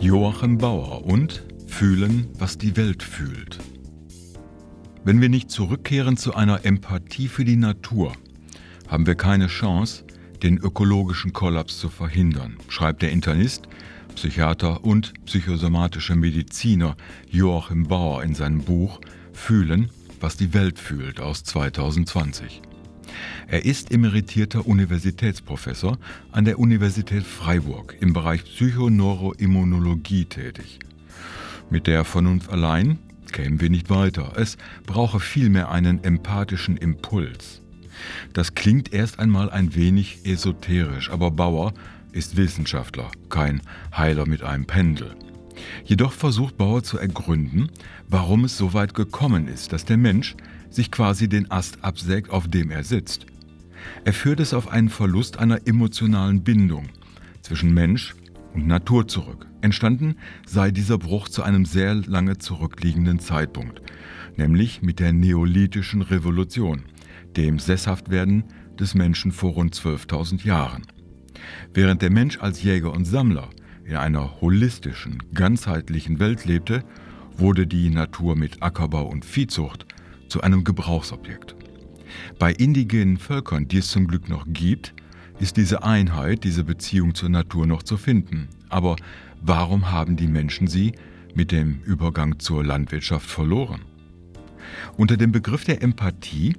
Joachim Bauer und Fühlen, was die Welt fühlt. Wenn wir nicht zurückkehren zu einer Empathie für die Natur, haben wir keine Chance, den ökologischen Kollaps zu verhindern, schreibt der Internist, Psychiater und psychosomatische Mediziner Joachim Bauer in seinem Buch Fühlen, was die Welt fühlt aus 2020. Er ist emeritierter Universitätsprofessor an der Universität Freiburg im Bereich Psychoneuroimmunologie tätig. Mit der Vernunft allein kämen wir nicht weiter. Es brauche vielmehr einen empathischen Impuls. Das klingt erst einmal ein wenig esoterisch, aber Bauer ist Wissenschaftler, kein Heiler mit einem Pendel. Jedoch versucht Bauer zu ergründen, warum es so weit gekommen ist, dass der Mensch sich quasi den Ast absägt, auf dem er sitzt. Er führt es auf einen Verlust einer emotionalen Bindung zwischen Mensch und Natur zurück. Entstanden sei dieser Bruch zu einem sehr lange zurückliegenden Zeitpunkt, nämlich mit der neolithischen Revolution, dem Sesshaftwerden des Menschen vor rund 12.000 Jahren. Während der Mensch als Jäger und Sammler in einer holistischen, ganzheitlichen Welt lebte, wurde die Natur mit Ackerbau und Viehzucht zu einem Gebrauchsobjekt. Bei indigenen Völkern, die es zum Glück noch gibt, ist diese Einheit, diese Beziehung zur Natur noch zu finden. Aber warum haben die Menschen sie mit dem Übergang zur Landwirtschaft verloren? Unter dem Begriff der Empathie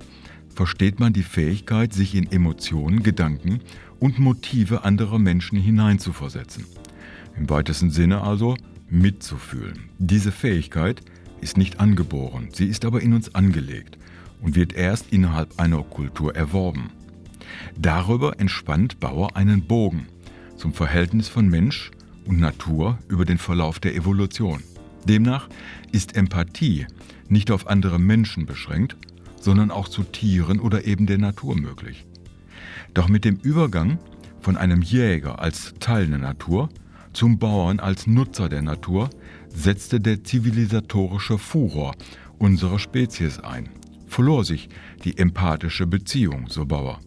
versteht man die Fähigkeit, sich in Emotionen, Gedanken und Motive anderer Menschen hineinzuversetzen. Im weitesten Sinne also mitzufühlen. Diese Fähigkeit ist nicht angeboren, sie ist aber in uns angelegt und wird erst innerhalb einer Kultur erworben. Darüber entspannt Bauer einen Bogen zum Verhältnis von Mensch und Natur über den Verlauf der Evolution. Demnach ist Empathie nicht auf andere Menschen beschränkt, sondern auch zu Tieren oder eben der Natur möglich. Doch mit dem Übergang von einem Jäger als Teil der Natur zum Bauern als Nutzer der Natur setzte der zivilisatorische Furor unserer Spezies ein, verlor sich die empathische Beziehung, so Bauer.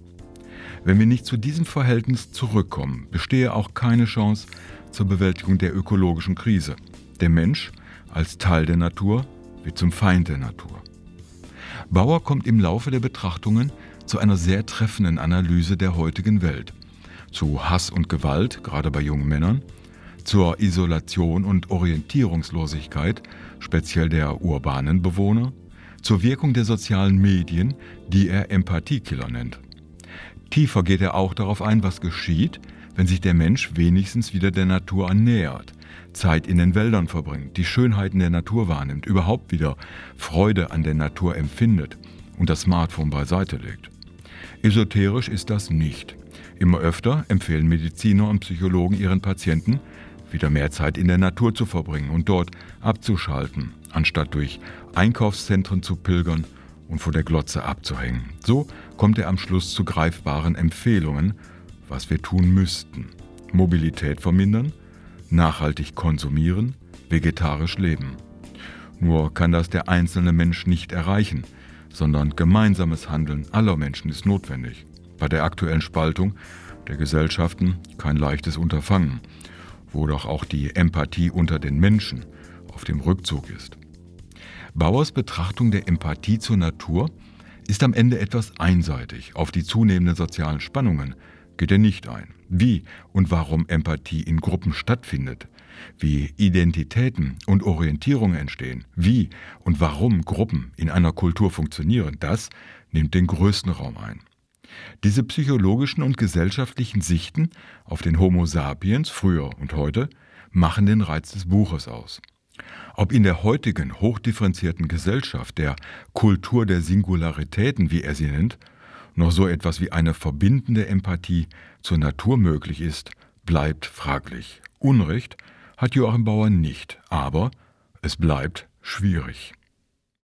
Wenn wir nicht zu diesem Verhältnis zurückkommen, bestehe auch keine Chance zur Bewältigung der ökologischen Krise. Der Mensch als Teil der Natur wird zum Feind der Natur. Bauer kommt im Laufe der Betrachtungen zu einer sehr treffenden Analyse der heutigen Welt, zu Hass und Gewalt, gerade bei jungen Männern, zur Isolation und Orientierungslosigkeit, speziell der urbanen Bewohner, zur Wirkung der sozialen Medien, die er Empathiekiller nennt. Tiefer geht er auch darauf ein, was geschieht, wenn sich der Mensch wenigstens wieder der Natur annähert, Zeit in den Wäldern verbringt, die Schönheiten der Natur wahrnimmt, überhaupt wieder Freude an der Natur empfindet und das Smartphone beiseite legt. Esoterisch ist das nicht. Immer öfter empfehlen Mediziner und Psychologen ihren Patienten, wieder mehr Zeit in der Natur zu verbringen und dort abzuschalten, anstatt durch Einkaufszentren zu pilgern und vor der Glotze abzuhängen. So kommt er am Schluss zu greifbaren Empfehlungen, was wir tun müssten. Mobilität vermindern, nachhaltig konsumieren, vegetarisch leben. Nur kann das der einzelne Mensch nicht erreichen, sondern gemeinsames Handeln aller Menschen ist notwendig. Bei der aktuellen Spaltung der Gesellschaften kein leichtes Unterfangen, wo doch auch die Empathie unter den Menschen auf dem Rückzug ist. Bauers Betrachtung der Empathie zur Natur ist am Ende etwas einseitig. Auf die zunehmenden sozialen Spannungen geht er nicht ein. Wie und warum Empathie in Gruppen stattfindet, wie Identitäten und Orientierungen entstehen, wie und warum Gruppen in einer Kultur funktionieren, das nimmt den größten Raum ein. Diese psychologischen und gesellschaftlichen Sichten auf den Homo sapiens früher und heute machen den Reiz des Buches aus. Ob in der heutigen hochdifferenzierten Gesellschaft, der Kultur der Singularitäten, wie er sie nennt, noch so etwas wie eine verbindende Empathie zur Natur möglich ist, bleibt fraglich. Unrecht hat Joachim Bauer nicht, aber es bleibt schwierig.